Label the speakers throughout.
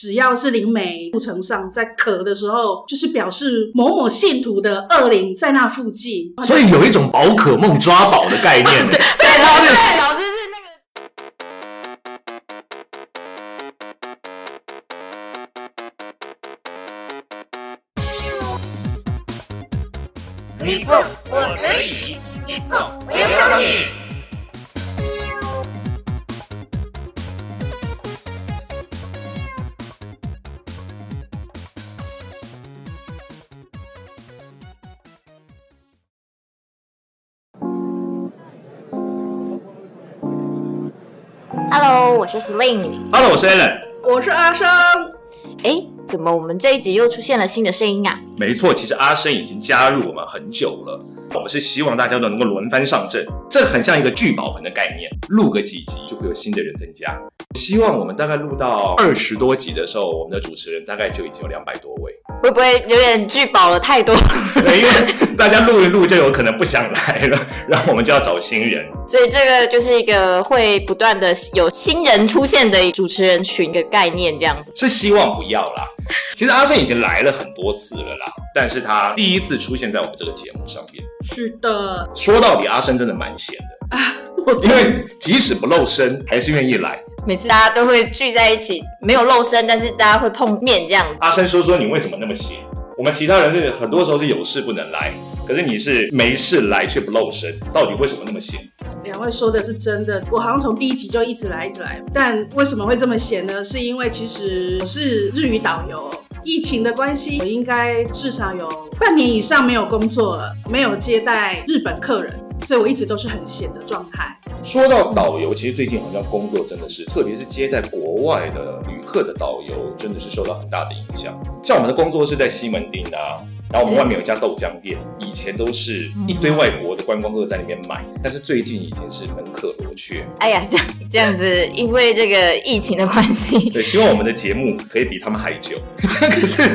Speaker 1: 只要是灵媒路程上在咳的时候，就是表示某某信徒的恶灵在那附近。
Speaker 2: 所以有一种宝可梦抓宝的概念。
Speaker 3: 对，老师，老师是是 Sling。
Speaker 2: Hello，我是 Allen。
Speaker 1: 我是阿生。
Speaker 3: 哎，怎么我们这一集又出现了新的声音啊？
Speaker 2: 没错，其实阿生已经加入我们很久了。我们是希望大家都能够轮番上阵，这很像一个聚宝盆的概念，录个几集就会有新的人增加。希望我们大概录到二十多集的时候，我们的主持人大概就已经有两百多位。
Speaker 3: 会不会有点聚宝了太多？
Speaker 2: 因为大家录一录就有可能不想来了，然后我们就要找新人。
Speaker 3: 所以这个就是一个会不断的有新人出现的主持人群的概念，这样子。
Speaker 2: 是希望不要啦。其实阿生已经来了很多次了啦，但是他第一次出现在我们这个节目上面。
Speaker 1: 是的。
Speaker 2: 说到底，阿生真的蛮闲的啊，因为即使不露身，还是愿意来。
Speaker 3: 每次大家都会聚在一起，没有露身，但是大家会碰面这样。
Speaker 2: 阿生说说你为什么那么闲？我们其他人是很多时候是有事不能来，可是你是没事来却不露身，到底为什么那么闲？
Speaker 1: 两位说的是真的，我好像从第一集就一直来一直来，但为什么会这么闲呢？是因为其实我是日语导游，疫情的关系，我应该至少有半年以上没有工作了，没有接待日本客人。所以我一直都是很闲的状态。
Speaker 2: 说到导游，其实最近好像工作真的是，特别是接待国外的旅客的导游，真的是受到很大的影响。像我们的工作是在西门町啊，然后我们外面有一家豆浆店，以前都是一堆外国的观光客在那边买，但是最近已经是门可罗雀。
Speaker 3: 哎呀，这样这样子，因为这个疫情的关系，
Speaker 2: 对，希望我们的节目可以比他们还久。可是。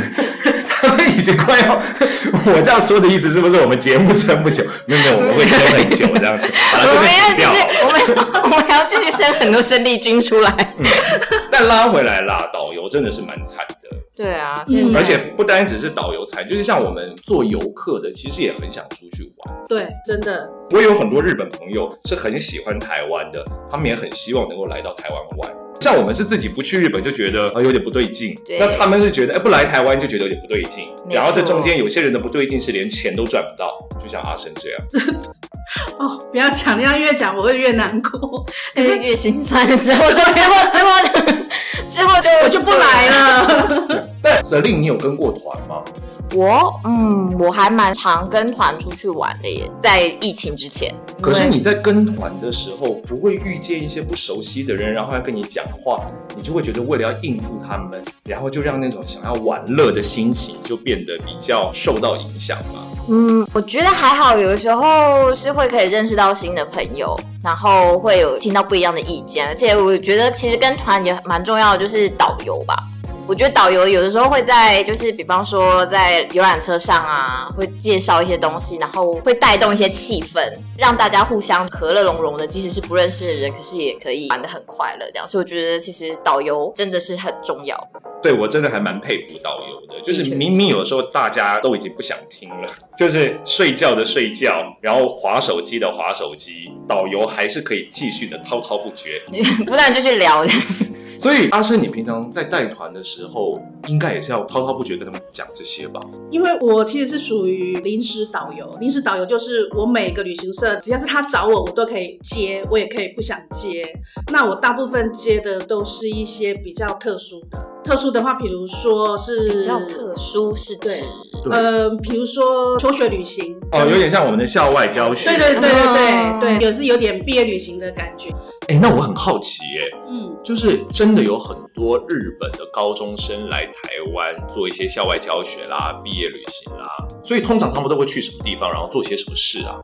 Speaker 2: 他 们已经快要，我这样说的意思是不是我们节目撑不久？没有没有，我们会撑很久这样子。
Speaker 3: 我们要就是我们我们要继续生很多生力军出来。
Speaker 2: 但拉回来啦，导游真的是蛮惨的。
Speaker 3: 对啊，
Speaker 2: 而且不单只是导游惨，就是像我们做游客的，其实也很想出去玩。
Speaker 1: 对，真的。
Speaker 2: 我有很多日本朋友是很喜欢台湾的，他们也很希望能够来到台湾玩。像我们是自己不去日本就觉得呃有点不对劲，那他们是觉得哎不来台湾就觉得有点不对劲，然后这中间有些人的不对劲是连钱都赚不到，就像阿生这样。
Speaker 1: 哦，不要讲，这样越讲我会越难过，
Speaker 3: 可是越心酸。之后 之后之后之后就
Speaker 1: 我就不来了。
Speaker 2: 但 Selin，你有跟过团吗？
Speaker 3: 我嗯，我还蛮常跟团出去玩的耶，在疫情之前。
Speaker 2: 可是你在跟团的时候，不会遇见一些不熟悉的人，然后要跟你讲话，你就会觉得为了要应付他们，然后就让那种想要玩乐的心情就变得比较受到影响吗？
Speaker 3: 嗯，我觉得还好，有的时候是会可以认识到新的朋友，然后会有听到不一样的意见，而且我觉得其实跟团也蛮重要的，就是导游吧。我觉得导游有的时候会在，就是比方说在游览车上啊，会介绍一些东西，然后会带动一些气氛，让大家互相和乐融融的。即使是不认识的人，可是也可以玩得很快乐。这样，所以我觉得其实导游真的是很重要。
Speaker 2: 对我真的还蛮佩服导游的，就是明明有的时候大家都已经不想听了，就是睡觉的睡觉，然后划手机的划手机，导游还是可以继续的滔滔不绝，
Speaker 3: 不断就去聊。
Speaker 2: 所以阿生，你平常在带团的时候，应该也是要滔滔不绝跟他们讲这些吧？
Speaker 1: 因为我其实是属于临时导游，临时导游就是我每个旅行社只要是他找我，我都可以接，我也可以不想接。那我大部分接的都是一些比较特殊的。特殊的话，比如说是
Speaker 3: 比较特殊，是指
Speaker 1: 呃，比如说求学旅行
Speaker 2: 哦，有点像我们的校外教学，
Speaker 1: 对对对对对对，也是有点毕业旅行的感觉。
Speaker 2: 哎，那我很好奇耶，嗯，就是真的有很多日本的高中生来台湾做一些校外教学啦、毕业旅行啦，所以通常他们都会去什么地方，然后做些什么事啊？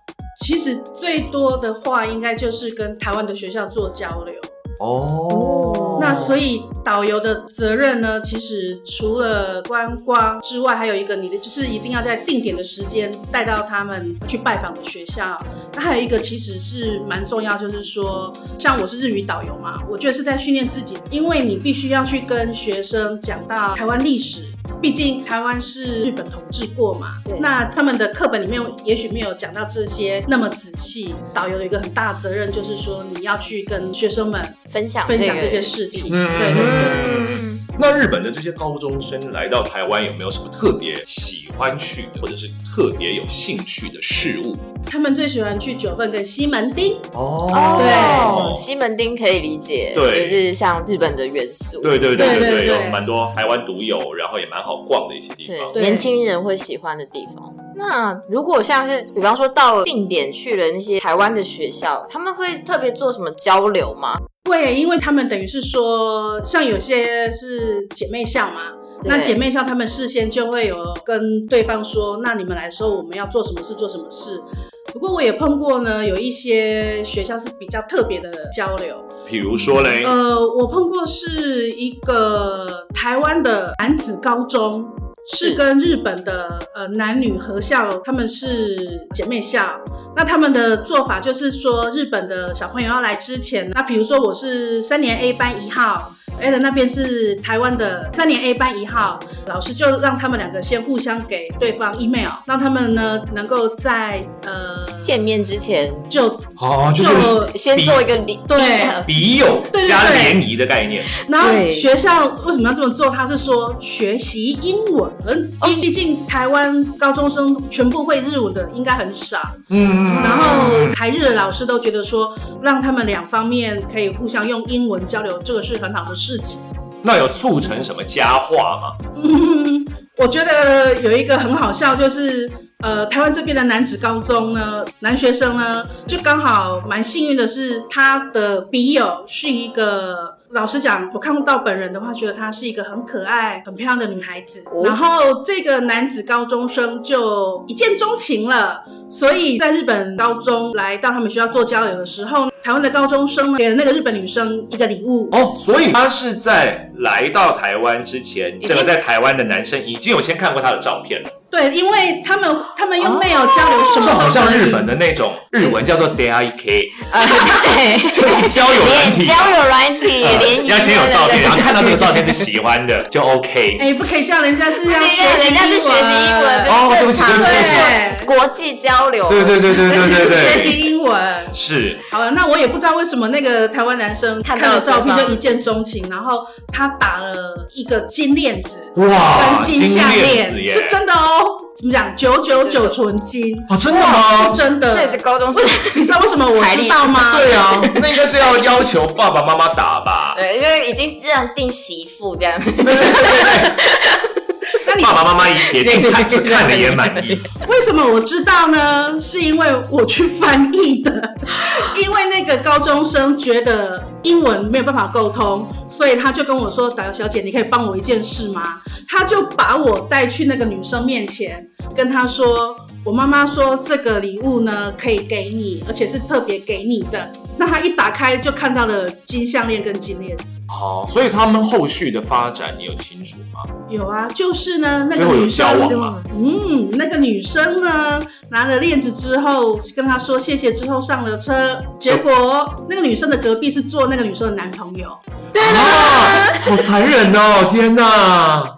Speaker 1: 其实最多的话，应该就是跟台湾的学校做交流。哦。那所以导游的责任呢，其实除了观光之外，还有一个你的就是一定要在定点的时间带到他们去拜访的学校。那还有一个其实是蛮重要，就是说，像我是日语导游嘛，我觉得是在训练自己，因为你必须要去跟学生讲到台湾历史。毕竟台湾是日本统治过嘛，那他们的课本里面也许没有讲到这些那么仔细。导游有一个很大的责任，就是说你要去跟学生们
Speaker 3: 分享
Speaker 1: 分享这些事情。
Speaker 2: 嗯
Speaker 1: 对对对。
Speaker 3: 嗯，
Speaker 2: 那日本的这些高中生来到台湾，有没有什么特别喜欢去的，或者是特别有兴趣的事物？
Speaker 1: 他们最喜欢去九份跟西门町。
Speaker 2: 哦
Speaker 3: 对，西门町可以理解，
Speaker 2: 对
Speaker 3: 就是像日本的元素，
Speaker 2: 对对对对对，
Speaker 1: 对对对
Speaker 2: 有蛮多台湾独有，然后也蛮好逛的一些地方。
Speaker 1: 对
Speaker 3: 年轻人会喜欢的地方。那如果像是比方说到定点去了那些台湾的学校，他们会特别做什么交流吗？
Speaker 1: 会，因为他们等于是说，像有些是姐妹校嘛，那姐妹校他们事先就会有跟对方说，那你们来的时候我们要做什么事，做什么事。不过我也碰过呢，有一些学校是比较特别的交流。
Speaker 2: 比如说嘞，
Speaker 1: 呃，我碰过是一个台湾的男子高中，是跟日本的呃男女合校，他们是姐妹校。那他们的做法就是说，日本的小朋友要来之前，那比如说我是三年 A 班一号。A 的那边是台湾的三年 A 班一号，老师就让他们两个先互相给对方 email，让他们呢能够在呃
Speaker 3: 见面之前
Speaker 1: 就
Speaker 2: 哦，就
Speaker 1: 就是
Speaker 3: 先做一个礼，
Speaker 1: 对
Speaker 2: 笔友加联谊的概念。
Speaker 1: 然后学校为什么要这么做？他是说学习英文，因为毕竟台湾高中生全部会日文的应该很少。
Speaker 2: 嗯
Speaker 1: 然后台日的老师都觉得说，让他们两方面可以互相用英文交流，这个是很好的事情。
Speaker 2: 那有促成什么佳话吗？
Speaker 1: 嗯，我觉得有一个很好笑，就是呃，台湾这边的男子高中呢，男学生呢，就刚好蛮幸运的是，他的笔友是一个。老实讲，我看到本人的话，觉得她是一个很可爱、很漂亮的女孩子。
Speaker 3: 哦
Speaker 1: 然后这个男子高中生就一见钟情了，所以在日本高中来到他们学校做交流的时候，台湾的高中生呢给了那个日本女生一个礼物。
Speaker 2: 哦，所以他是在来到台湾之前，
Speaker 3: 已经
Speaker 2: 这个在台湾的男生已经有先看过他的照片了，
Speaker 1: 对，因为他们他们用 mail 交流什么
Speaker 2: 好像日本的那种日文叫做 d a i k
Speaker 3: 啊，对，
Speaker 2: 就是交友软体，
Speaker 3: 交友软体
Speaker 2: 呃
Speaker 3: 联谊，
Speaker 2: 要先有照片，然后看到这个照片是喜欢的 就 OK。
Speaker 1: 哎，不可以叫人家是要学习
Speaker 3: 人家是学习英文，
Speaker 2: 哦对不起对不起。
Speaker 3: 国际交流，
Speaker 2: 对对对对对对对。
Speaker 1: 学，习英文。
Speaker 2: 是。
Speaker 1: 好了，那我也不知道为什么那个台湾男生
Speaker 3: 看到
Speaker 1: 照片就一见钟情，然后他打了一个金链子
Speaker 2: 哇，
Speaker 1: 跟金项
Speaker 2: 链，
Speaker 1: 是真的哦。怎么讲？九九九纯金，
Speaker 2: 啊，真的吗
Speaker 1: 是？真的。
Speaker 3: 这高中生，
Speaker 1: 你知道为什么我知道吗？
Speaker 2: 对啊，那应该是要要求爸爸妈妈打吧？
Speaker 3: 对，因为已经让定媳妇这样，
Speaker 2: 对对对对对，爸爸妈妈也也看是看的也满意。
Speaker 1: 为什么我知道呢？是因为我去翻译的，因为那个高中生觉得英文没有办法沟通，所以他就跟我说：“导游小姐，你可以帮我一件事吗？”他就把我带去那个女生面前，跟她说：“我妈妈说这个礼物呢可以给你，而且是特别给你的。”那他一打开就看到了金项链跟金链子。
Speaker 2: 好，所以他们后续的发展你有清楚吗？
Speaker 1: 有啊，就是呢，那个女生？嗯，那个女生呢，拿了链子之后，跟他说谢谢之后上了车，结果那个女生的隔壁是坐那个女生的男朋友。
Speaker 2: 对啊，好残忍哦！天哪！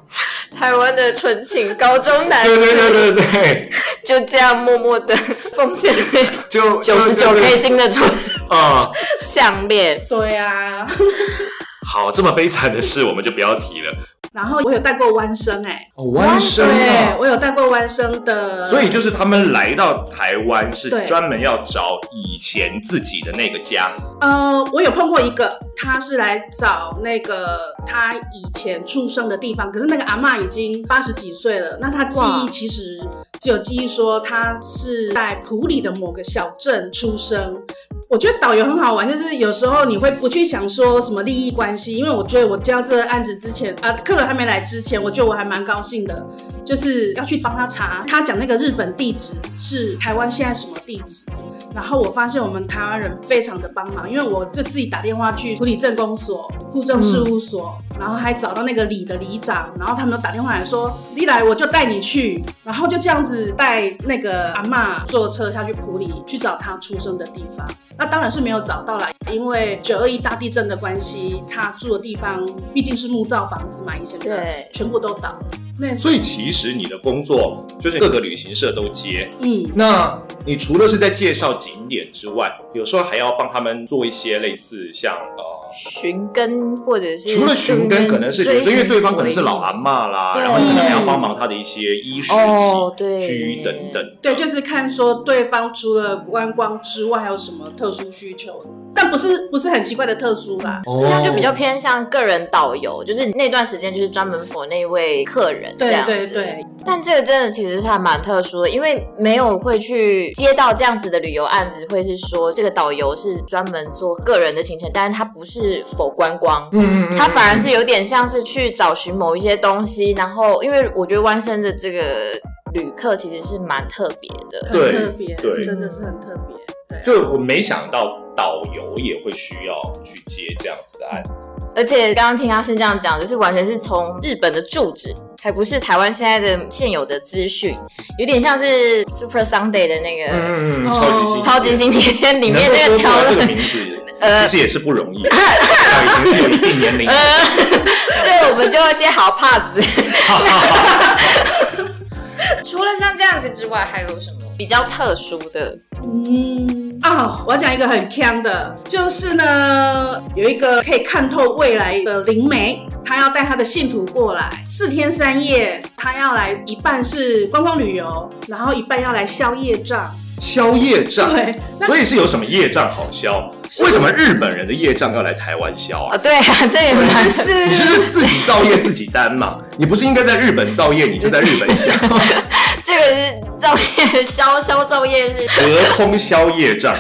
Speaker 3: 台湾的纯情高中男，
Speaker 2: 对对对对对，
Speaker 3: 就这样默默的奉献了
Speaker 2: 就
Speaker 3: 九十九 K 金的纯
Speaker 2: 啊。
Speaker 3: 项链，
Speaker 1: 对啊，
Speaker 2: 好，这么悲惨的事我们就不要提了。
Speaker 1: 然后我有带过弯生哎、
Speaker 2: 哦，弯生
Speaker 1: 对
Speaker 2: 啊，，
Speaker 1: 我有带过弯生的，
Speaker 2: 所以就是他们来到台湾是
Speaker 1: 对
Speaker 2: 专门要找以前自己的那个家。
Speaker 1: 呃，我有碰过一个，他是来找那个他以前出生的地方，可是那个阿嬷已经八十几岁了，那他记忆其实就有记忆说他是在普里的某个小镇出生。我觉得导游很好玩，就是有时候你会不去想说什么利益关系，因为我觉得我交这个案子之前，啊，客人还没来之前，我觉得我还蛮高兴的，就是要去帮他查，他讲那个日本地址是台湾现在什么地址。然后我发现我们台湾人非常的帮忙，因为我就自己打电话去普里镇公所、户政事务所，然后还找到那个里的里长，然后他们都打电话来说，你来我就带你去，然后就这样子带那个阿妈坐车下去普里去找他出生的地方。那当然是没有找到啦，因为九二一大地震的关系，他住的地方毕竟是木造房子嘛，以前的
Speaker 3: 对
Speaker 1: 全部都倒了。那
Speaker 2: 所以其实你的工作就是各个旅行社都接。
Speaker 1: 嗯，
Speaker 2: 那你除了是在介绍景点之外，有时候还要帮他们做一些类似像呃，
Speaker 3: 寻根或者是
Speaker 2: 除了寻根，可能是有时因为对方可能是老
Speaker 3: 阿
Speaker 2: 妈啦，然后你可能还要帮忙他的一些衣食起居等等。
Speaker 1: 对，就是看说对方除了观光之外还有什么特殊需求，但不是不是很奇怪的特殊啦。
Speaker 2: 哦
Speaker 3: 这样就比较偏向个人导游，就是那段时间就是专门 for 那位客人这
Speaker 1: 对
Speaker 3: 样子。
Speaker 1: 对对，
Speaker 3: 但这个真的其实是还蛮特殊的，因为没有会去接到这样子的旅游案子，会是说这个导游是专门做个人的行程，但是他不是否观光。
Speaker 2: 嗯嗯嗯
Speaker 3: 他反而是有点像是去找寻某一些东西，然后因为我觉得弯身的这个旅客其实是蛮特别的，
Speaker 2: 对
Speaker 1: 很特别，
Speaker 2: 对
Speaker 1: 真的是很特别。对啊，
Speaker 2: 就我没想到导游也会需要去接这样子的案子。
Speaker 3: 而且刚刚听阿生这样讲，就是完全是从日本的住址，还不是台湾现在的现有的资讯，有点像是 Super Sunday 的那个、
Speaker 2: 嗯，
Speaker 1: 哦
Speaker 2: 超级星
Speaker 3: 超级星期天里面那个桥段。
Speaker 2: 说出来这个名字，其实也是不容易，已经是有一定年龄了。
Speaker 3: 这我们就先好 pass。除了像这样子之外，还有什么比较特殊的？
Speaker 1: 嗯啊、我要讲一个很强的，就是呢，有一个可以看透未来的灵媒，他要带他的信徒过来，四天三夜，他要来一半是观光旅游，然后一半要来消业障。
Speaker 2: 消业障，
Speaker 1: 对，
Speaker 2: 所以是有什么业障好消？为什么日本人的业障要来台湾消
Speaker 3: 啊，
Speaker 2: 啊？
Speaker 3: 对啊，这也蛮
Speaker 1: 是
Speaker 2: 你就是自己造业自己担嘛，你不是应该在日本造业，你就在日本 消，
Speaker 3: 这个是造业消消造业是
Speaker 2: 隔空消业障。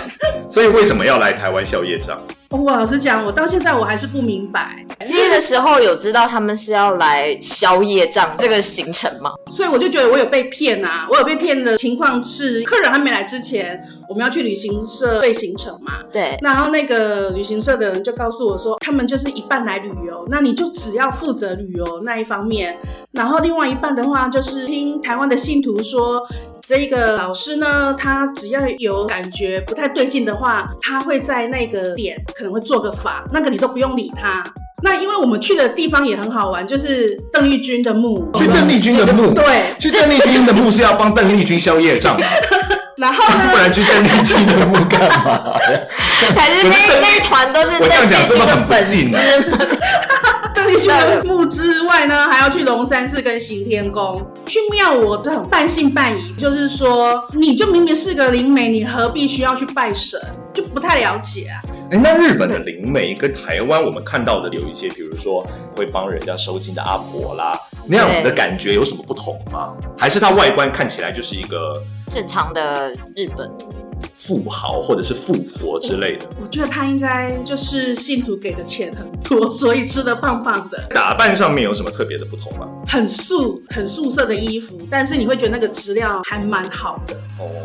Speaker 2: 所以为什么要来台湾消业障？
Speaker 1: 我老实讲，我到现在我还是不明白，
Speaker 3: 接的时候有知道他们是要来宵夜账这个行程吗？
Speaker 1: 所以我就觉得我有被骗啊！我有被骗的情况是，客人还没来之前，我们要去旅行社对行程嘛。
Speaker 3: 对，
Speaker 1: 然后那个旅行社的人就告诉我说，他们就是一半来旅游，那你就只要负责旅游那一方面，然后另外一半的话就是听台湾的信徒说。这一个老师呢，他只要有感觉不太对劲的话，他会在那个点可能会做个法，那个你都不用理他。那因为我们去的地方也很好玩，就是邓丽君的墓，
Speaker 2: 去邓丽君的墓，
Speaker 1: 对，
Speaker 2: 去邓丽君的墓是要帮邓丽君消业障？
Speaker 1: 然后呢，
Speaker 2: 不然去邓丽君的墓干嘛？
Speaker 3: 还是那那一团都是
Speaker 2: 我这样讲是不是很不
Speaker 3: 粉
Speaker 2: 敬啊
Speaker 3: 丝吗？
Speaker 1: 邓丽君的墓之外呢，还要去龙山寺跟行天宫。去庙我都很半信半疑，就是说，你就明明是个灵媒，你何必需要去拜神？就不太了解啊。
Speaker 2: 哎，那日本的灵媒跟台湾我们看到的有一些，比如说会帮人家收金的阿婆啦，那样子的感觉有什么不同吗？还是它外观看起来就是一个
Speaker 3: 正常的日本
Speaker 2: 富豪或者是富婆之类的？
Speaker 1: 我觉得他应该就是信徒给的钱很多，所以吃的胖胖的，
Speaker 2: 打扮上面有什么特别的不同吗？
Speaker 1: 很素很素色的衣服，但是你会觉得那个质量还蛮好的。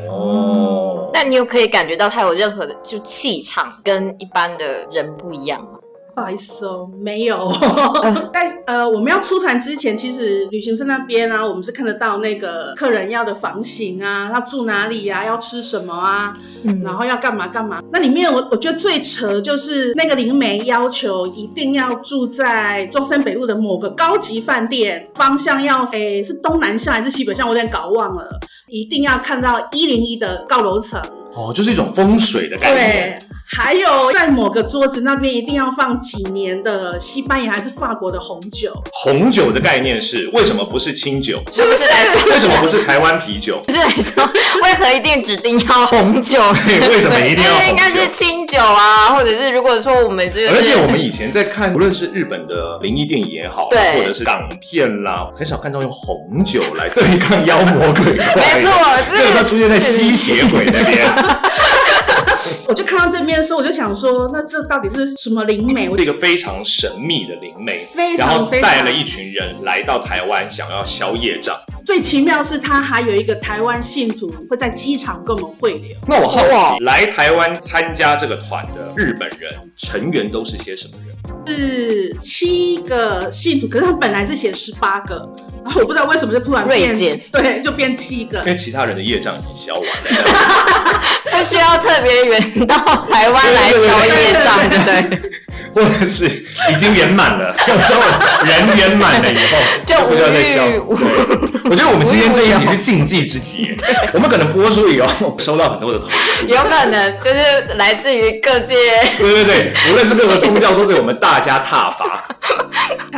Speaker 2: 哦，
Speaker 3: 但你有可以感觉到他有任何的就气场跟一般的人不一样吗？
Speaker 1: 不好意思哦，没有。但呃，我们要出团之前，其实旅行社那边啊，我们是看得到那个客人要的房型啊，要住哪里啊，要吃什么啊，
Speaker 3: 嗯
Speaker 1: 然后要干嘛干嘛。那里面我我觉得最扯就是那个灵媒要求一定要住在中山北路的某个高级饭店，方向要诶是东南向还是西北向，我有点搞忘了。一定要看到一零一的高楼层，
Speaker 2: 哦，就是一种风水的概
Speaker 1: 对
Speaker 2: 念。，
Speaker 1: 还有在某个桌子那边一定要放几年的西班牙还是法国的红酒，
Speaker 2: 红酒的概念是为什么不是清酒？
Speaker 3: 是不是来说？
Speaker 2: 为什么不是台湾啤酒？
Speaker 3: 不是来说，为何一定指定要红酒？
Speaker 2: 为什么一定要红酒
Speaker 3: 应该是清酒啊，或者是如果说我们这个，
Speaker 2: 而且我们以前在看，无论是日本的灵异电影也好，
Speaker 3: 对
Speaker 2: 或者是港片啦，很少看到用红酒来对抗妖魔鬼怪的。
Speaker 3: 没错这个
Speaker 2: 这个都出现在吸血鬼那边。
Speaker 1: 我就看到这边的时候，我就想说，那这到底是什么灵媒？我
Speaker 2: 是一个非常神秘的灵媒，
Speaker 1: 非常
Speaker 2: 然后带了一群人来到台湾，想要消业障。
Speaker 1: 最奇妙是他还有一个台湾信徒会在机场跟我们会流。
Speaker 2: 那我好奇，来台湾参加这个团的日本人成员都是些什么人？
Speaker 1: 是七个信徒，可是他本来是写十八个，然后我不知道为什么就突然变
Speaker 3: 锐减，
Speaker 1: 对，就变七个
Speaker 2: 因。为其他人的业障已经消完了，
Speaker 3: 不需要特别远到台湾来消业障，对不对？
Speaker 2: 或者是已经圆满了，有时候人圆满了以后
Speaker 3: 就
Speaker 2: 不需要再消。
Speaker 3: 无欲
Speaker 2: 对，我觉得我们今天这一集是禁忌之集，我们可能播出以后收到很多的投诉。
Speaker 3: 有可能就是来自于各界，
Speaker 2: 对对对，无论是任何宗教，都对我们大加挞伐。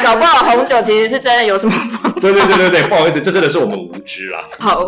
Speaker 3: 搞不好红酒其实是真的有什么方
Speaker 2: 对对对对对，不好意思，这真的是我们无知啦。
Speaker 3: 好，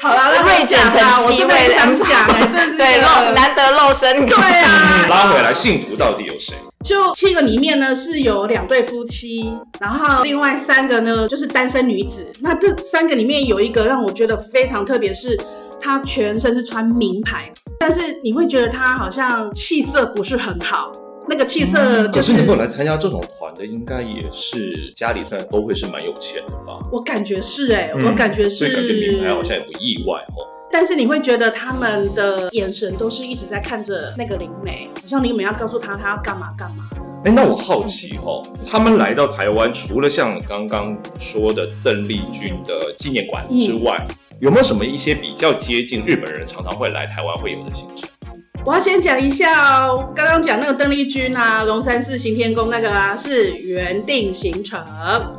Speaker 1: 好了，那
Speaker 3: 锐减成七
Speaker 1: 我真的
Speaker 3: 位，
Speaker 1: 很想讲
Speaker 3: 对
Speaker 1: 一个
Speaker 3: 露难得露身
Speaker 1: 对
Speaker 3: 感，
Speaker 1: 啊，
Speaker 2: 拉回来，信徒到底有谁？
Speaker 1: 就七个里面呢是有两对夫妻，然后另外三个呢就是单身女子。那这三个里面有一个让我觉得非常特别，是她全身是穿名牌，但是你会觉得她好像气色不是很好，那个气色
Speaker 2: 可
Speaker 1: 就是
Speaker 2: 是能够来参加这种团的，应该也是家里算都会是蛮有钱的吧？
Speaker 1: 我感觉是哎、
Speaker 2: 嗯
Speaker 1: 我感觉是，
Speaker 2: 所以感觉名牌好像也不意外哦。
Speaker 1: 但是你会觉得他们的眼神都是一直在看着那个灵媒，好像灵媒要告诉他他要干嘛干嘛。
Speaker 2: 哎，那我好奇哦，他们来到台湾，除了像刚刚说的邓丽君的纪念馆之外，有没有什么一些比较接近日本人常常会来台湾会有的行程？
Speaker 1: 我要先讲一下哦，刚刚讲那个邓丽君啊，龙山寺行天宫那个啊，是原定行程，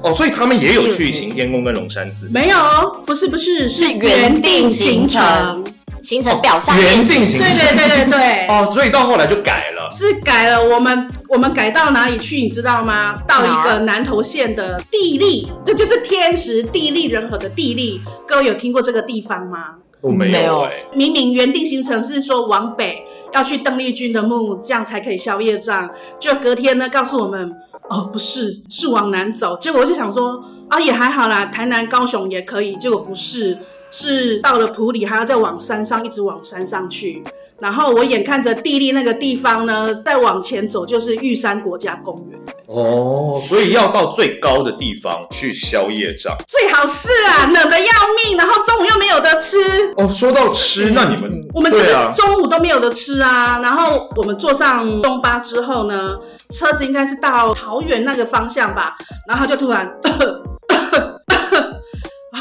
Speaker 2: 哦，所以他们也有去行天宫跟龙山寺。
Speaker 1: 没有哦，不是不是，是
Speaker 3: 是
Speaker 1: 原
Speaker 3: 原
Speaker 1: 定
Speaker 3: 定行
Speaker 1: 行程
Speaker 3: 程。行程表上面
Speaker 2: 原定行程，
Speaker 1: 对对对对对，
Speaker 2: 哦，所以到后来就改了。
Speaker 1: 是改了。我们我们改到哪里去？你知道吗？到一个南投县的地利，那就是天时地利人和的地利。各位有听过这个地方吗？
Speaker 2: 我没
Speaker 3: 没有
Speaker 1: 明明原定行程是说往北要去邓丽君的墓，这样才可以消夜障。就隔天呢，告诉我们哦，不是，是往南走。结果我就想说啊，也还好啦，台南、高雄也可以。结果不是，是到了埔里还要再往山上，一直往山上去。然后我眼看着地利那个地方呢，再往前走就是玉山国家公园，
Speaker 2: 哦，所以要到最高的地方去消夜障。
Speaker 1: 最好是啊，冷的要命，然后中午又没有得吃。
Speaker 2: 哦，说到吃，那你们
Speaker 1: 我们就是
Speaker 2: 对啊，
Speaker 1: 中午都没有得吃啊。然后我们坐上东巴之后呢，车子应该是到桃园那个方向吧，然后就突然。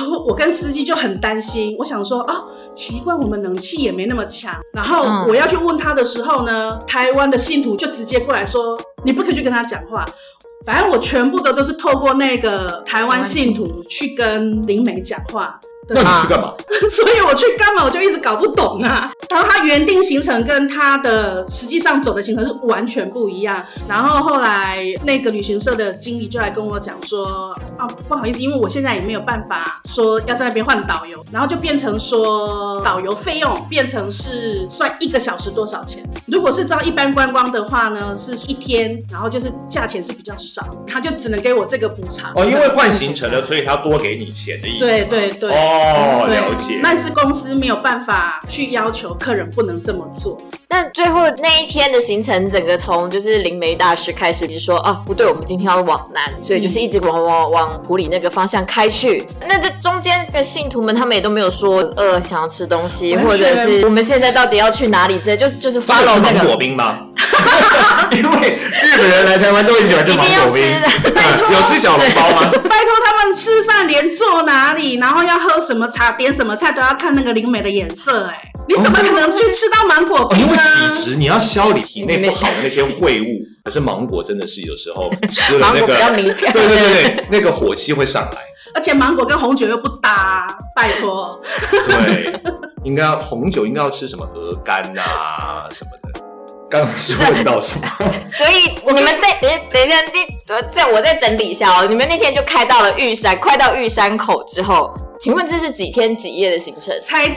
Speaker 1: 然后我跟司机就很担心，我想说啊，奇怪，我们冷气也没那么强。然后
Speaker 3: 嗯
Speaker 1: 我要去问他的时候呢，台湾的信徒就直接过来说，你不可以去跟他讲话。反正我全部的都是透过那个台湾信徒去跟灵媒讲话。
Speaker 2: 那你去干嘛？
Speaker 1: 所以我去干嘛，我就一直搞不懂啊。然后他原定行程跟他的实际上走的行程是完全不一样。然后后来那个旅行社的经理就来跟我讲说，啊，不好意思，因为我现在也没有办法说要在那边换导游，然后就变成说导游费用变成是算一个小时多少钱。如果是照一般观光的话呢，是一天，然后就是价钱是比较少，他就只能给我这个补偿。
Speaker 2: 哦，因为换行程了，所以他多给你钱的意思。
Speaker 1: 对对对。
Speaker 2: 哦，
Speaker 1: 对
Speaker 2: 了解。
Speaker 1: 但是公司没有办法去要求客人不能这么做。
Speaker 3: 但最后那一天的行程，整个从就是灵媒大师开始，就是说啊，不对，我们今天要往南，所以就是一直往往往普里那个方向开去。那这中间的信徒们，他们也都没有说饿想要吃东西，或者是我们现在到底要去哪里之类，就是就是
Speaker 2: 他有
Speaker 3: follow 那个。
Speaker 2: 因为日本人来台湾都很喜欢吃芒果冰有吃小笼包吗？
Speaker 1: 拜托他们吃饭连坐哪里，然后要喝什么茶、点什么菜都要看那个灵美的眼色、哎，你怎么可能去吃到芒果
Speaker 2: 哦，因为？体质，你要消你体内不好的那些秽物。可是芒果真的是有时候吃了那个，
Speaker 3: 芒果比较敏感
Speaker 2: 对对对对，那个火气会上来。
Speaker 1: 而且芒果跟红酒又不搭，拜托。
Speaker 2: 对，应该要红酒应该要吃什么鹅肝啊什么的。刚刚是问到什么？
Speaker 3: 所以你们在等一等一下，你我再我再整理一下哦。你们那天就开到了玉山，快到玉山口之后，请问这是几天几夜的行程？
Speaker 1: 才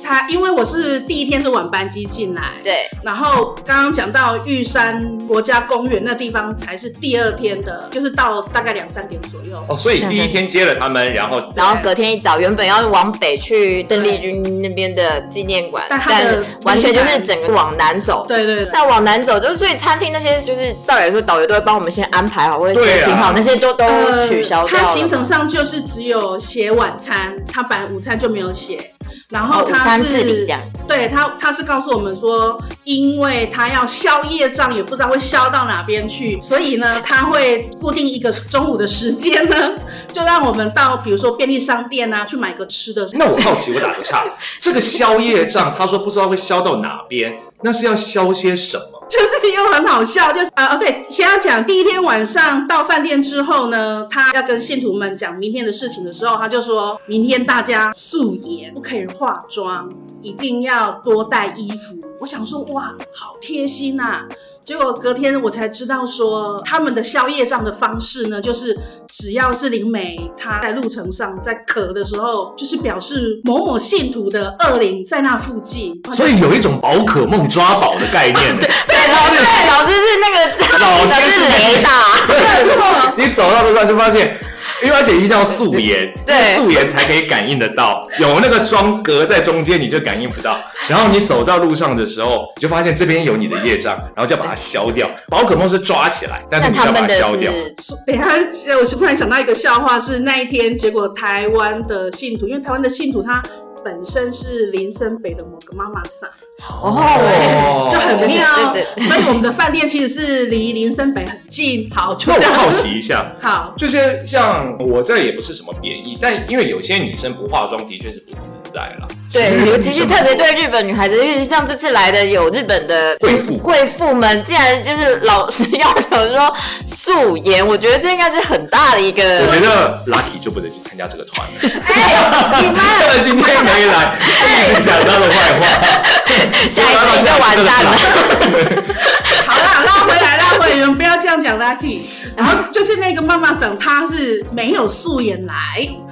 Speaker 1: 才因为我是第一天是晚班机进来，
Speaker 3: 对，
Speaker 1: 然后刚刚讲到玉山国家公园那地方才是第二天的，就是到大概两三点左右。
Speaker 2: 哦，所以第一天接了他们，然后
Speaker 3: 然后隔天一早，原本要往北去邓丽君那边的纪念馆，
Speaker 1: 但
Speaker 3: 完全就是整个往南走。
Speaker 1: 对对对，
Speaker 3: 那往南走，就是所以餐厅那些就是照理来说，导游都会帮我们先安排好，或者
Speaker 2: 对啊
Speaker 3: 先停好，那些都都
Speaker 1: 呃
Speaker 3: 取消掉。
Speaker 1: 他行程上就是只有写晚餐，他本来午餐就没有写。然后他是、对他他是告诉我们说，因为他要消业障，也不知道会消到哪边去，所以呢，他会固定一个中午的时间呢，就让我们到比如说便利商店啊去买个吃的。
Speaker 2: 那我好奇，我打个岔，这个消业障，他说不知道会消到哪边，那是要消些什么？
Speaker 1: 就是又很好笑，就是呃，哦对，先要讲第一天晚上到饭店之后呢，他要跟信徒们讲明天的事情的时候，他就说明天大家素颜，不可以化妆，一定要多带衣服。我想说，哇，好贴心呐、结果隔天我才知道说，他们的宵夜账的方式呢，就是只要是灵媒他在路程上在咳的时候，就是表示某某信徒的恶灵在那附近，
Speaker 2: 所以有一种宝可梦抓宝的概念。
Speaker 3: 对，老师老师是那个
Speaker 2: 老师
Speaker 3: 是雷达，
Speaker 2: 对，你走到路上就发现，因为而且一定要素颜，
Speaker 3: 对
Speaker 2: 素颜才可以感应得到，有那个妆隔在中间你就感应不到。然后你走到路上的时候，你就发现这边有你的业障，然后就要把它消掉。宝可梦是抓起来，但是
Speaker 3: 那
Speaker 2: 你要把它消掉。
Speaker 1: 等一下，我是突然想到一个笑话，是那一天，结果台湾的信徒，因为台湾的信徒他本身是林森北的某个妈妈桑，
Speaker 2: 哦
Speaker 1: 就很
Speaker 3: 就是
Speaker 1: 妙，所以我们的饭店其实是离林森北很近。好，就这样
Speaker 2: 那我好奇一下，
Speaker 1: 好，
Speaker 2: 就是像我这也不是什么贬义，但因为有些女生不化妆的确是不自在啦。
Speaker 3: 对，尤其是特别
Speaker 2: 对。
Speaker 3: 日本女孩子，尤其像这次来的有日本的
Speaker 2: 贵妇
Speaker 3: 贵妇们，竟然就是老师要求说素颜，我觉得这应该是很大的一个。
Speaker 2: 我觉得 Lucky 就不能去参加这个团了。
Speaker 3: 哎，你妈
Speaker 2: 他 今天没来，一直 讲他的坏话，
Speaker 3: 下一次你就完蛋了。
Speaker 1: 好啦，拉回来，拉回来，你们不要这样讲 Lucky。然后就是那个妈妈桑，她是没有素颜来，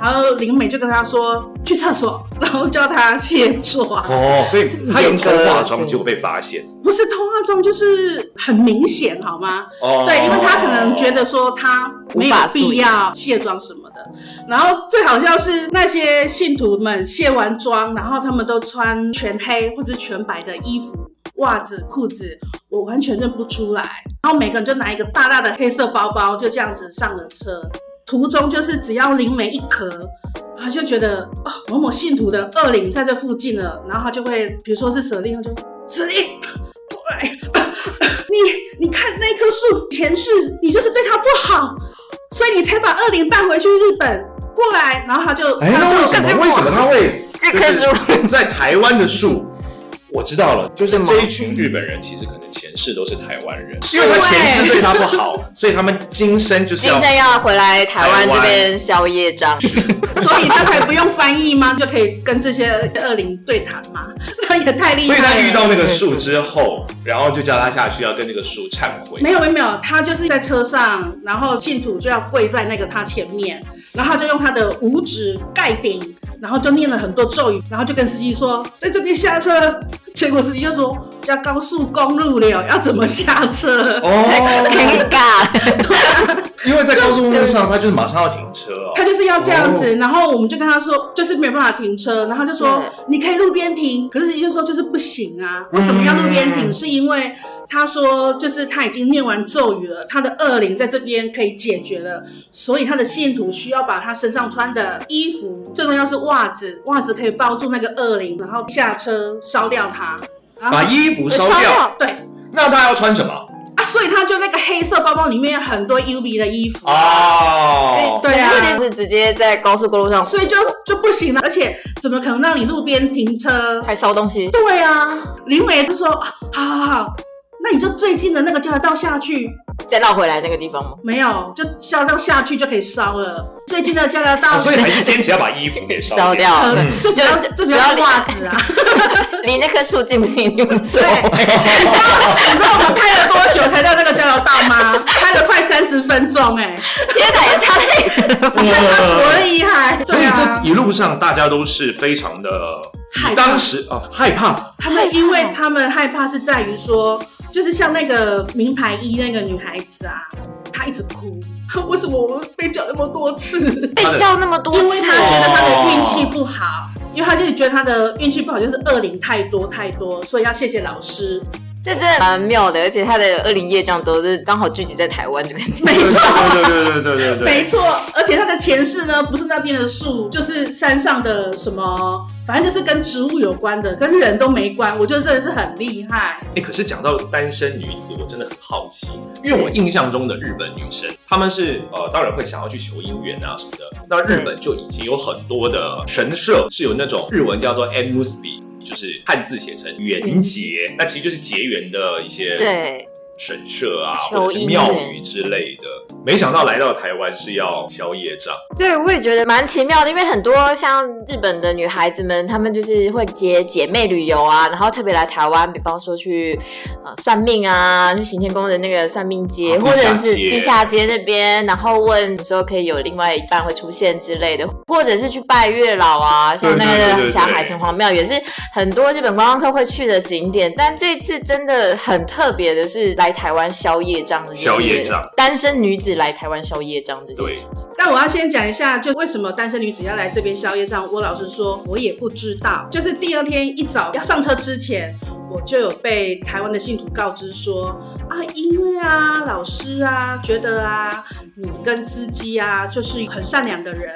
Speaker 1: 然后林美就跟她说去厕所，然后叫他卸妆。
Speaker 2: 哦，所以 他有偷化妆就被发现。
Speaker 1: 不是偷化妆，就是很明显，好吗？
Speaker 2: 哦
Speaker 1: 对，因为他可能觉得说他没有必要卸妆什么的。然后最好笑是那些信徒们卸完妆，然后他们都穿全黑或者全白的衣服、袜子、裤子，我完全认不出来。然后每个人就拿一个大大的黑色包包，就这样子上了车。途中就是只要灵媒一咳，他就觉得哦某某信徒的恶灵在这附近了，然后他就会，比如说是舍利，他就舍利过来，你你看那棵树，前世你就是对他不好，所以你才把恶灵带回去日本。过来，然后他就，
Speaker 2: 哎，
Speaker 1: 他就
Speaker 2: 那为什么？为什么他会
Speaker 3: 这棵树
Speaker 2: 在台湾的树？我知道了，就是这一群日本人其实可能前世都是台湾人，因为他前世对他不好，所以他们今生就是要
Speaker 3: 今生要回来台湾这边消业障，
Speaker 1: 所以他才不用翻译吗？就可以跟这些恶灵对谈吗？那 也太厉害
Speaker 2: 所以他。遇到那个树之后，然后就叫他下去要跟那个树忏悔。
Speaker 1: 没有没有没有，他就是在车上，然后信徒就要跪在那个他前面，然后他就用他的五指盖顶，然后就念了很多咒语，然后就跟司机说在这边下车。结果司机就说下高速公路了，要怎么下车？
Speaker 2: 哦，
Speaker 3: 尴尬。
Speaker 2: 因为在高速公路上，他就是马上要停车哦。
Speaker 1: 他就是要这样子，然后我们就跟他说，就是没办法停车，然后他就说你可以路边停，可是就说就是不行啊，为什么要路边停？是因为他说就是他已经念完咒语了，他的恶灵在这边可以解决了，所以他的信徒需要把他身上穿的衣服，最重要是袜子，袜子可以包住那个恶灵，然后下车烧掉它，
Speaker 2: 把衣服烧
Speaker 3: 烧
Speaker 2: 掉
Speaker 3: 掉，
Speaker 1: 对
Speaker 2: 那他要穿什么？
Speaker 1: 啊，所以他就那个黑色包包里面有很多 U B 的衣服。
Speaker 2: 哦，
Speaker 1: 对啊
Speaker 3: 可是问题是直接在高速公路上，
Speaker 1: 所以就就不行了，而且怎么可能让你路边停车？
Speaker 3: 还烧东西。
Speaker 1: 对啊，林伟就说啊好好好，那你就最近的那个交流道下去，
Speaker 3: 再绕回来那个地方吗？
Speaker 1: 没有，就交流道下去就可以烧了。最近的交流道，
Speaker 2: 哦所以还是坚持要把衣服给
Speaker 3: 烧
Speaker 2: 掉。
Speaker 3: 掉，
Speaker 1: 呃
Speaker 2: 嗯
Speaker 1: 最主要
Speaker 3: 就
Speaker 1: 最主要是袜子啊。
Speaker 3: 离那棵树近不近就无所谓。
Speaker 1: 你知道我们开了多久才到那个交流道吗？开了快三十分钟哎、
Speaker 3: 天哪，也差太远了吧。
Speaker 1: 多厉害！
Speaker 2: 所以
Speaker 1: 对啊
Speaker 2: 这一路上大家都是非常的，
Speaker 1: 害怕
Speaker 2: 当时啊害怕，
Speaker 1: 他们因为他们害怕是在于说，就是像那个名牌衣那个女孩子啊，她一直哭，为什么我被叫那么多次？
Speaker 3: 被叫那么多次，
Speaker 1: 因为她觉得她的运气不好，因为她就是觉得她的运气不好，就是恶灵太多太多，所以要谢谢老师。
Speaker 3: 这真的蛮妙的，而且他的恶灵业障都是刚好聚集在台湾这个 地方。
Speaker 1: 没错，
Speaker 2: 对对对对对对对
Speaker 1: 没错，而且他的前世呢，不是那边的树，就是山上的什么，反正就是跟植物有关的，跟人都没关。我觉得真的是很厉害。
Speaker 2: 哎、可是讲到单身女子，我真的很好奇，因为我印象中的日本女生，她们是呃，当然会想要去求姻缘啊什么的。那日本就已经有很多的神社是有那种日文叫做 e m u s b i 就是汉字写成缘结，那其实就是结缘的一些
Speaker 3: 对，
Speaker 2: 神社啊，
Speaker 3: 求
Speaker 2: 或者是庙宇之类的。没想到来到台湾是要消业障，
Speaker 3: 对，我也觉得蛮奇妙的，因为很多像日本的女孩子们，她们就是会接姐妹旅游啊，然后特别来台湾，比方说去呃算命啊，去行天宫的那个算命街，
Speaker 2: 啊
Speaker 3: 或者是
Speaker 2: 地下街。
Speaker 3: 那边，然后问说可以有另外一半会出现之类的，或者是去拜月老啊，像那个霞海城隍庙也是很多日本观光客会去的景点，但这次真的很特别的是来台湾消业障的这些
Speaker 2: 消业障
Speaker 3: 单身女子来台湾消业障这件
Speaker 2: 对。
Speaker 1: 但我要先讲一下，就为什么单身女子要来这边宵夜站？我老实说，我也不知道。就是第二天一早要上车之前，我就有被台湾的信徒告知说啊，因为啊，老师啊，觉得啊，你跟司机啊，就是很善良的人，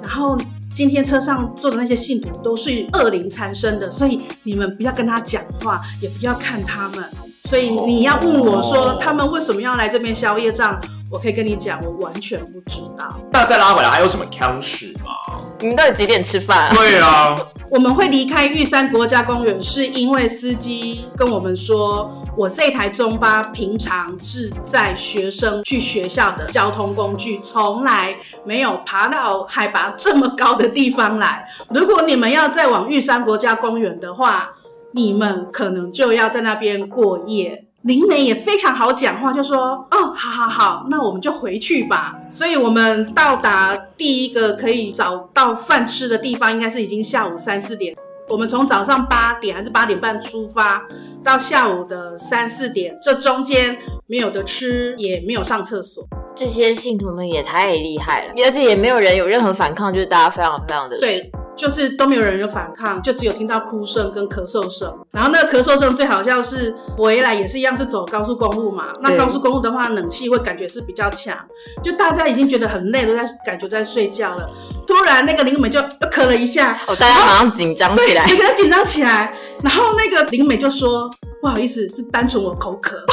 Speaker 1: 然后。今天车上坐的那些信徒都是恶灵缠身的，所以你们不要跟他讲话，也不要看他们。所以你要问我说
Speaker 2: 哦
Speaker 1: 他们为什么要来这边宵夜站，我可以跟你讲，我完全不知道。
Speaker 2: 那再拉回来，还有什么腔事吗？
Speaker 3: 你们到底几点吃饭、啊？
Speaker 2: 对啊，
Speaker 1: 我们会离开玉山国家公园，是因为司机跟我们说，我这台中巴平常是在学生去学校的交通工具，从来没有爬到海拔这么高的地方来。如果你们要再往玉山国家公园的话，你们可能就要在那边过夜。灵媒也非常好讲话，就说：“哦，好好好，那我们就回去吧。”所以，我们到达第一个可以找到饭吃的地方，应该是已经下午三四点。我们从早上八点还是八点半出发，到下午的三四点，这中间没有得吃，也没有上厕所。
Speaker 3: 这些信徒们也太厉害了，而且也没有人有任何反抗，就是大家非常非常的
Speaker 1: 对，就是都没有人有反抗，就只有听到哭声跟咳嗽声。然后那个咳嗽声最好像是回来也是一样是走高速公路嘛，那高速公路的话，冷气会感觉是比较强，就大家已经觉得很累，都在感觉在睡觉了。突然那个灵美就又咳了一下，
Speaker 3: 哦，大家马上紧张起来
Speaker 1: 对，大家紧张起来，然后那个灵美就说：“不好意思，是单纯我口渴。”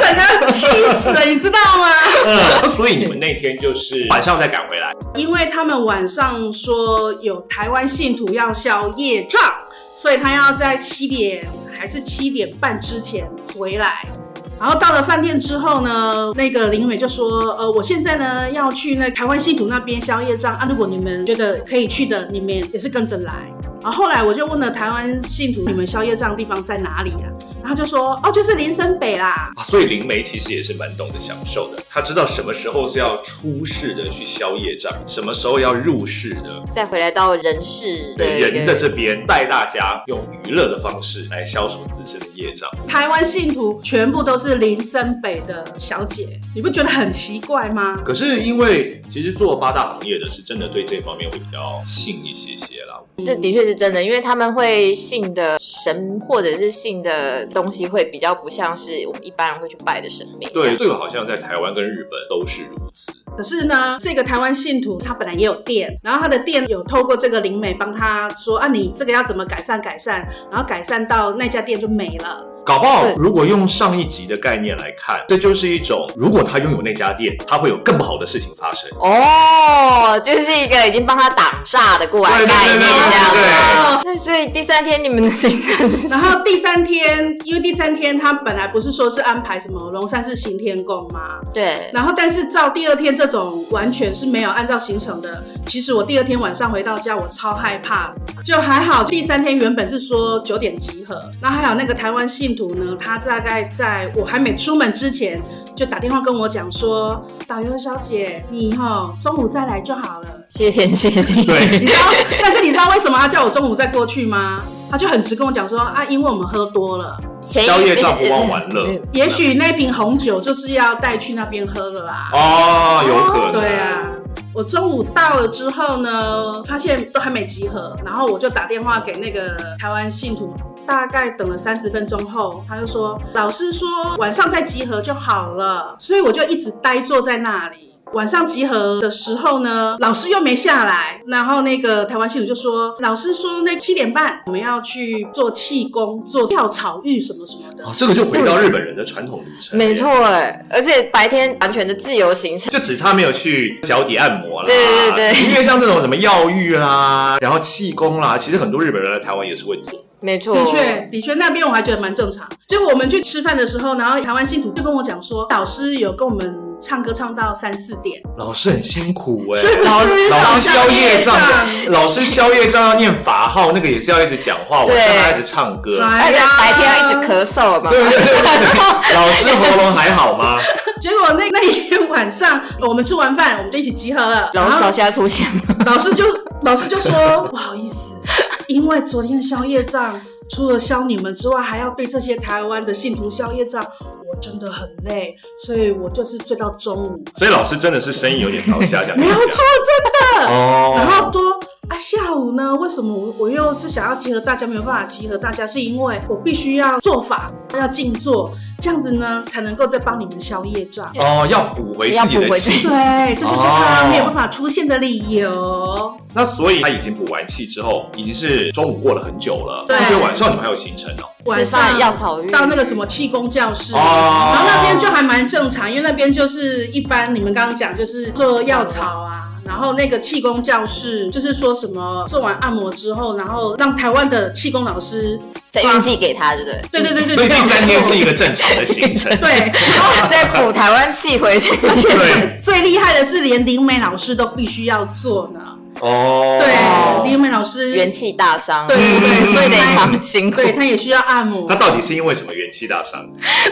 Speaker 1: 整个气死了，你知道吗？
Speaker 2: 嗯，所以你们那天就是晚上再赶回来，
Speaker 1: 因为他们晚上说有台湾信徒要消业障，所以他要在七点还是七点半之前回来。然后到了饭店之后呢，那个林美就说：“呃，我现在呢要去那台湾信徒那边消业障啊，如果你们觉得可以去的，你们也是跟着来。”然后后来我就问了台湾信徒：“你们消业障的地方在哪里啊？”然后他就说：“哦，就是林森北啦。”
Speaker 2: 啊所以灵媒其实也是蛮懂得享受的，他知道什么时候是要出世的去消业障，什么时候要入世的，
Speaker 3: 再回来到人世的
Speaker 2: 对人的这边带大家用娱乐的方式来消除自身的业障。
Speaker 1: 台湾信徒全部都是林森北的小姐，你不觉得很奇怪吗？
Speaker 2: 可是因为其实做八大行业的是真的对这方面会比较信一些些啦。
Speaker 3: 这的确是真的，因为他们会信的神或者是信的东西会比较不像是我们一般人会去拜的神明。
Speaker 2: 对，这个好像在台湾跟日本都是如此。
Speaker 1: 可是呢，这个台湾信徒他本来也有店，然后他的店有透过这个灵媒帮他说啊，你这个要怎么改善改善，然后改善到那家店就没了。
Speaker 2: 搞不好，如果用上一集的概念来看，这就是一种，如果他拥有那家店，他会有更不好的事情发生。
Speaker 3: 哦，就是一个已经帮他挡煞的过来
Speaker 2: 对对
Speaker 3: 概念
Speaker 2: 对对
Speaker 3: 这样子。
Speaker 1: 哦
Speaker 3: 那所以第三天你们的行程是
Speaker 1: 然后第三天，因为第三天他本来不是说是安排什么龙山寺行天宫吗？
Speaker 3: 对，
Speaker 1: 然后但是照第二天这种完全是没有按照行程的，其实我第二天晚上回到家，我超害怕，就还好。第三天原本是说九点集合，然后还有那个台湾信徒呢，他大概在我还没出门之前就打电话跟我讲说，导游小姐，你以后中午再来就好了。
Speaker 3: 谢天谢地。
Speaker 2: 对
Speaker 1: 你知道，但是你知道为什么他叫我中午再过去吗？他就很直跟我讲说啊，因为我们喝多了，
Speaker 3: 前一
Speaker 2: 宵夜照不忘玩乐
Speaker 1: 也许那瓶红酒就是要带去那边喝的啦。
Speaker 2: 哦，有可能。
Speaker 1: 对啊，我中午到了之后呢，发现都还没集合，然后我就打电话给那个台湾信徒，大概等了三十分钟后，他就说老师说晚上再集合就好了，所以我就一直呆坐在那里。晚上集合的时候呢，老师又没下来，然后那个台湾系主就说，老师说那七点半我们要去做气功，做跳草浴什么什么的。
Speaker 2: 哦，这个就回到日本人的传统旅程。
Speaker 3: 没，错哎，而且白天完全的自由行程。
Speaker 2: 就只差没有去脚底按摩了。
Speaker 3: 对对对
Speaker 2: 因为像这种什么药浴啦，然后气功啦，其实很多日本人来台湾也是会做。
Speaker 3: 没错，
Speaker 1: 的确，的确，那边我还觉得蛮正常。结果我们去吃饭的时候，然后台湾信徒就跟我讲说，导师有跟我们唱歌唱到三四点，
Speaker 2: 老师很辛苦哎、
Speaker 1: 是不是
Speaker 2: 老
Speaker 1: 老
Speaker 2: 师宵夜账
Speaker 1: 宵，
Speaker 2: 老师宵夜账要念法号，那个也是要一直讲话，晚
Speaker 3: 对
Speaker 2: 上还要一直唱歌。
Speaker 3: 而且白天要一直咳嗽嘛。
Speaker 2: 对对对对对，老师喉咙还好吗？
Speaker 1: 结果那那一天晚上，我们吃完饭，我们就一起集合了。
Speaker 3: 然后
Speaker 1: 然
Speaker 3: 烧虾出现吗？
Speaker 1: 老师就老师就说 不好意思，因为昨天宵夜账。除了消你们之外，还要对这些台湾的信徒宵夜账，我真的很累，所以我就是睡到中午。
Speaker 2: 所以老师真的是声音有点烧瞎，讲
Speaker 1: 没有错，真的。
Speaker 2: 哦。
Speaker 1: 然后说啊，下午呢，为什么我我又是想要集合大家，没有办法集合大家，是因为我必须要做法，要静坐，这样子呢才能够再帮你们消业障。
Speaker 2: 哦，要补回自己的气。
Speaker 1: 对，这就是他没有办法出现的理由。
Speaker 2: 那所以他已经补完气之后，已经是中午过了很久了，
Speaker 1: 对
Speaker 2: 所以晚上你们还有行程哦。
Speaker 1: 晚
Speaker 3: 吃饭
Speaker 1: 上
Speaker 3: 药草浴
Speaker 1: 到那个什么气功教室，
Speaker 2: 哦
Speaker 1: 然后那边就还蛮正常，因为那边就是一般你们刚刚讲就是做药草啊。然后那个气功教室，就是说什么做完按摩之后，然后让台湾的气功老师，
Speaker 3: 再运气给他，对不对？
Speaker 1: 对对对对
Speaker 2: 所以，第三天是一个正常的行程。
Speaker 1: 对，
Speaker 3: 然后再补台湾气回去。
Speaker 2: 而且，
Speaker 1: 最厉害的是连林美老师都必须要做呢。
Speaker 2: 哦，
Speaker 1: 对，林美老师
Speaker 3: 元气大伤，
Speaker 1: 对对对，所以
Speaker 3: 这一
Speaker 1: 他
Speaker 3: 趟辛苦，
Speaker 1: 对他也需要按摩
Speaker 2: 他。到底是因为什么元气大伤？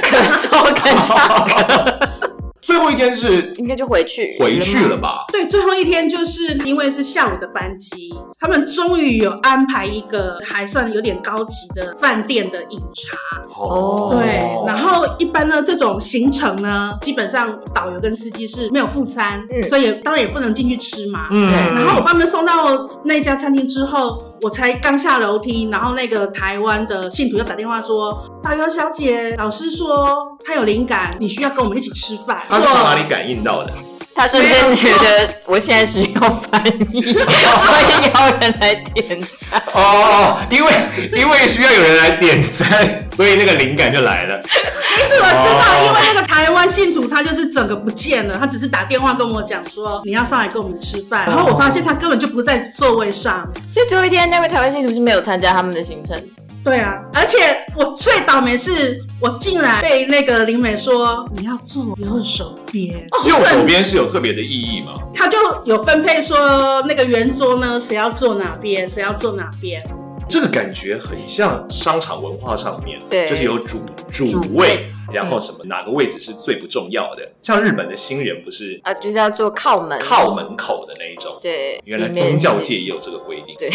Speaker 3: 咳嗽跟唱歌，
Speaker 2: 最后一天是
Speaker 3: 应该就回去
Speaker 2: 回去了吧？
Speaker 1: 对，最后一天就是因为是下午的班机，他们终于有安排一个还算有点高级的饭店的饮茶。
Speaker 3: 哦
Speaker 1: 对，然后一般呢这种行程呢，基本上导游跟司机是没有副餐，
Speaker 3: 嗯
Speaker 1: 所以当然也不能进去吃嘛。
Speaker 2: 嗯
Speaker 1: 然后我把他们送到那家餐厅之后，我才刚下楼梯，然后那个台湾的信徒就打电话说：“导游小姐，老师说他有灵感，你需要跟我们一起吃饭。”
Speaker 2: 他是从哪里感应到的？
Speaker 3: 他瞬间觉得我现在需要翻译，所以要人来点赞。
Speaker 2: 哦，因为因为需要有人来点赞，所以那个灵感就来了。
Speaker 1: 你怎么知道？因为那个台湾信徒他就是整个不见了，他只是打电话跟我讲说你要上来跟我们吃饭，然后我发现他根本就不在座位上。
Speaker 3: 所以最后一天那位台湾信徒是没有参加他们的行程，
Speaker 1: 对啊，而且我最倒霉是我竟然被那个林美说你要做右手边，
Speaker 2: 右手边是有特别的意义吗？
Speaker 1: 他就有分配说那个圆桌呢谁要坐哪边，谁要坐哪边。
Speaker 2: 这个感觉很像商场文化上面，
Speaker 3: 对
Speaker 2: 就是有主主位，然后什么哪个位置是最不重要的。像日本的新人不是
Speaker 3: 啊，就是要做靠门，
Speaker 2: 靠门口的那一种，
Speaker 3: 对，
Speaker 2: 原来宗教界也有这个规定。
Speaker 3: 对，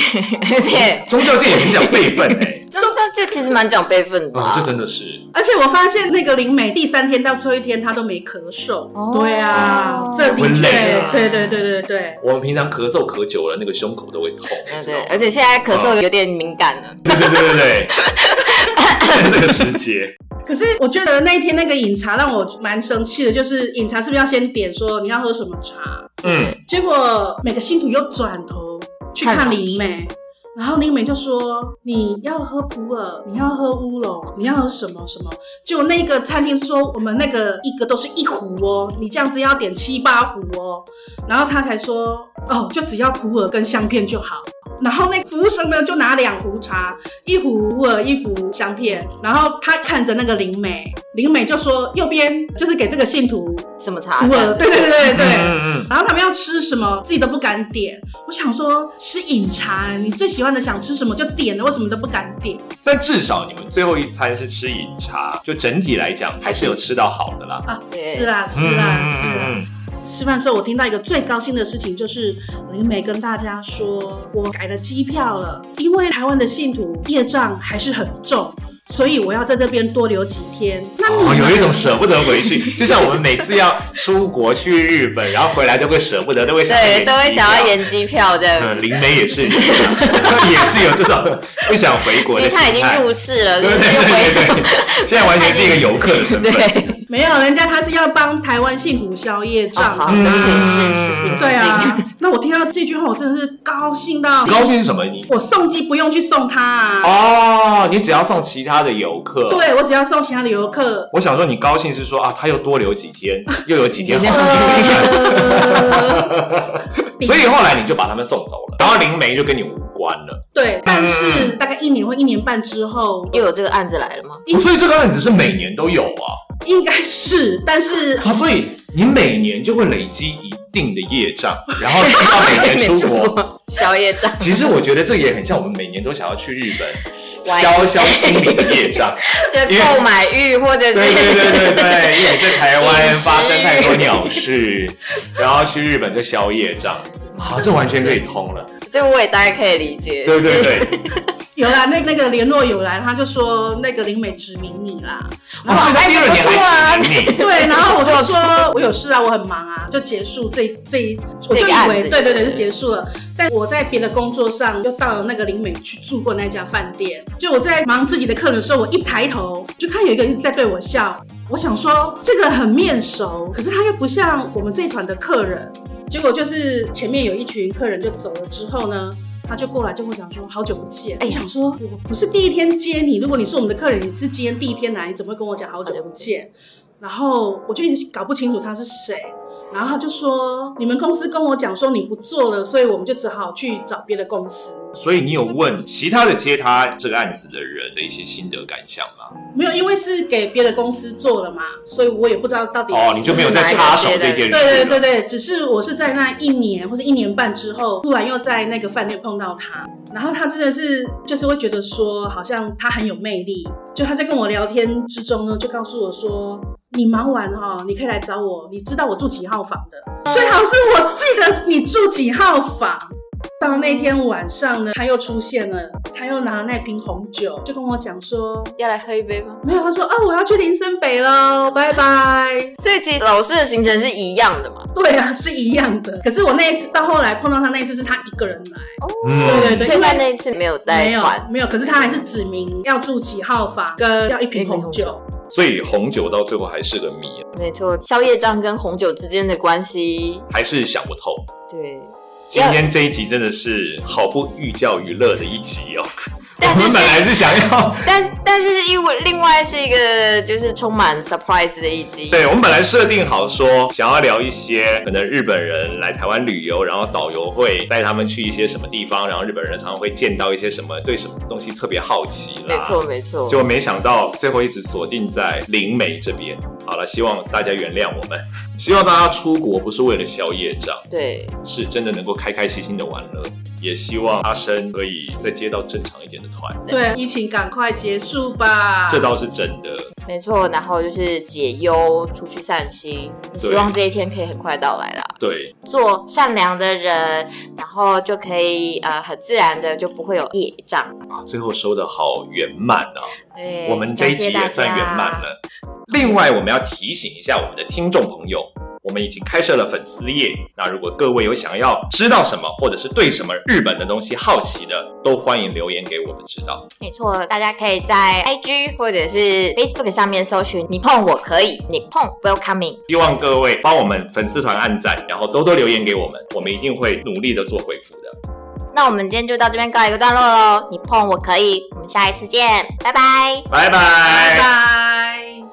Speaker 3: 而且
Speaker 2: 宗教界也很讲辈分哎、
Speaker 3: 宗教界其实蛮讲辈分的
Speaker 2: 这真的是
Speaker 1: 而且我发现那个灵美第三天到最后一天她都没咳嗽。
Speaker 3: 哦
Speaker 1: 对啊，这的确
Speaker 2: 啊，
Speaker 1: 对对对对对。
Speaker 2: 我们平常咳嗽咳久了，那个胸口都会痛。
Speaker 3: 对而且现在咳嗽有点敏感了，
Speaker 2: 对对对对对，这个时节，
Speaker 1: 可是我觉得那一天那个饮茶让我蛮生气的，就是饮茶是不是要先点说你要喝什么茶？
Speaker 2: 嗯，
Speaker 1: 结果每个信徒又转头去看林美，然后林美就说：“你要喝普洱，你要喝乌龙，你要喝什么什么？”结果那个餐厅是说：“我们那个一个都是一壶哦，你这样子要点七八壶哦。”然后他才说：“哦，就只要普洱跟香片就好。”然后那服务生呢就拿两壶茶，一壶乌尔，一壶香片。然后他看着那个灵美，灵美就说：“右边就是给这个信徒
Speaker 3: 什么茶？
Speaker 1: 乌尔。”对对对对对。
Speaker 2: 嗯嗯，
Speaker 1: 然后他们要吃什么，自己都不敢点。我想说，吃饮茶，你最喜欢的想吃什么就点了，为什么都不敢点？
Speaker 2: 但至少你们最后一餐是吃饮茶，就整体来讲还是有吃到好的啦。
Speaker 1: 啊，
Speaker 3: 对
Speaker 1: 是啦是啦是吃饭的时候，我听到一个最高兴的事情，就是林美跟大家说，我改了机票了，因为台湾的信徒业障还是很重，所以我要在这边多留几天。那你
Speaker 2: 哦，有一种舍不得回去，就像我们每次要出国去日本，然后回来都会舍不得，都会想
Speaker 3: 对，都会想要延机票这样。
Speaker 2: 嗯，灵媒也是也是有这种不想回国的
Speaker 3: 其实他已经。入世了，就
Speaker 2: 对对对对，现在完全是一个游客的身份。
Speaker 3: 对。
Speaker 1: 没有，人家他是要帮台湾幸福消业
Speaker 3: 哦好，
Speaker 1: 障。
Speaker 3: 对不起，
Speaker 2: 嗯
Speaker 3: 是失敬失
Speaker 1: 对啊。，那我听到这句话，我真的是高兴到
Speaker 2: 高兴是什么？你
Speaker 1: 我送机不用去送他啊。
Speaker 2: 哦，你只要送其他的游客。，
Speaker 1: 对，我只要送其他的游客。
Speaker 2: 我想说你高兴是说啊，他又多留几天，又有几天好
Speaker 3: 几天
Speaker 2: 时间。
Speaker 1: 呃
Speaker 2: 所以后来你就把他们送走了，然后灵媒就跟你无关了。
Speaker 1: 对，但是大概一年或一年半之后，
Speaker 3: 又有这个案子来了吗？
Speaker 2: 哦所以这个案子是每年都有啊，
Speaker 1: 应该是，但是
Speaker 2: 啊，所以你每年就会累积一定的业障，然后需要每年出国。
Speaker 3: 消业障，
Speaker 2: 其实我觉得这也很像我们每年都想要去日本消消心里的业障。
Speaker 3: 就购买欲或者是
Speaker 2: 对对对对对，因为在台湾发生太多鸟事，然后去日本就消业障，好，这完全可以通了。
Speaker 3: 这我也大概可以理解。
Speaker 2: 对对对，
Speaker 1: 有啦，那那个联络有来，他就说那个林美指名你啦。
Speaker 2: 哦所以他第二年还指明你。
Speaker 1: 对，然后我就说我有事啊，我很忙啊，就结束这这一，我就以为对对对
Speaker 3: 对
Speaker 1: 就结束了。但我在别的工作上又到了那个林美去住过那家饭店，就我在忙自己的客人的时候，我一抬头就看有一个人一直在对我笑，我想说这个很面熟，可是他又不像我们这一团的客人。结果就是前面有一群客人就走了之后呢，他就过来就跟我讲说好久不见。
Speaker 3: 哎
Speaker 1: 我想说我不是第一天接你，如果你是我们的客人，你是今天第一天来，你怎么会跟我讲好久不见？然后我就一直搞不清楚他是谁。然后他就说：“你们公司跟我讲说你不做了，所以我们就只好去找别的公司。
Speaker 2: 所以你有问其他的接他这个案子的人的一些心得感想吗？
Speaker 1: 没有，因为是给别的公司做了嘛，所以我也不知道到底
Speaker 2: 哦，你就没有再插手这件事了。
Speaker 1: 对对对对，只是我是在那一年或者一年半之后，突然又在那个饭店碰到他，然后他真的是就是会觉得说，好像他很有魅力。就他在跟我聊天之中呢，就告诉我说，你忙完哈、你可以来找我，你知道我住几号房的，最好是我记得你住几号房。到那天晚上呢，他又出现了，他又拿了那瓶红酒，就跟我讲说，
Speaker 3: 要来喝一杯吗？
Speaker 1: 没有，他说哦，我要去林森北喽，拜拜。
Speaker 3: 所以其实老师的行程是一样的嘛。
Speaker 1: 对啊，是一样的。可是我那一次到后来碰到他那一次是他一个人来，
Speaker 2: 哦
Speaker 1: 对对对，因为
Speaker 3: 那一次没有带
Speaker 1: 没有
Speaker 3: 团，
Speaker 1: 没有，可是他还是指明要住几号房，跟要一瓶红酒。
Speaker 2: 所以红酒到最后还是个谜，
Speaker 3: 没错，宵夜账跟红酒之间的关系，
Speaker 2: 还是想不透。
Speaker 3: 对。
Speaker 2: 今天这一集真的是好不寓教于乐的一集哦。我
Speaker 3: 但是
Speaker 2: 们本来是想要，
Speaker 3: 但是但是因为另外是一个就是充满 surprise 的一集，
Speaker 2: 对我们本来设定好说想要聊一些可能日本人来台湾旅游，然后导游会带他们去一些什么地方，然后日本人常常会见到一些什么，对什么东西特别好奇啦。
Speaker 3: 没错没错，
Speaker 2: 就没想到最后一直锁定在灵媒这边。好了，希望大家原谅我们，希望大家出国不是为了消业障，
Speaker 3: 对
Speaker 2: 是真的能够开开心心的玩乐。也希望阿生可以再接到正常一点的团，
Speaker 1: 对，疫情赶快结束吧。
Speaker 2: 这倒是真的。
Speaker 3: 没错，然后就是解忧，出去散心，希望这一天可以很快到来啦。
Speaker 2: 对，
Speaker 3: 做善良的人，然后就可以呃很自然的就不会有业障。
Speaker 2: 啊，最后收的好圆满啊！
Speaker 3: 对，
Speaker 2: 我们这一集也算圆满。了。另外，我们要提醒一下我们的听众朋友，我们已经开设了粉丝页。那如果各位有想要知道什么，或者是对什么日本的东西好奇的，都欢迎留言给我们知道。
Speaker 3: 没错，大家可以在 IG 或者是 Facebook 上面搜寻“你碰我可以”，你碰 Welcoming。
Speaker 2: 希望各位帮我们粉丝团按赞，然后多多留言给我们，我们一定会努力的做回复的。
Speaker 3: 那我们今天就到这边告一个段落喽。你碰我可以，我们下一次见，拜拜。
Speaker 2: 拜拜
Speaker 1: 拜拜。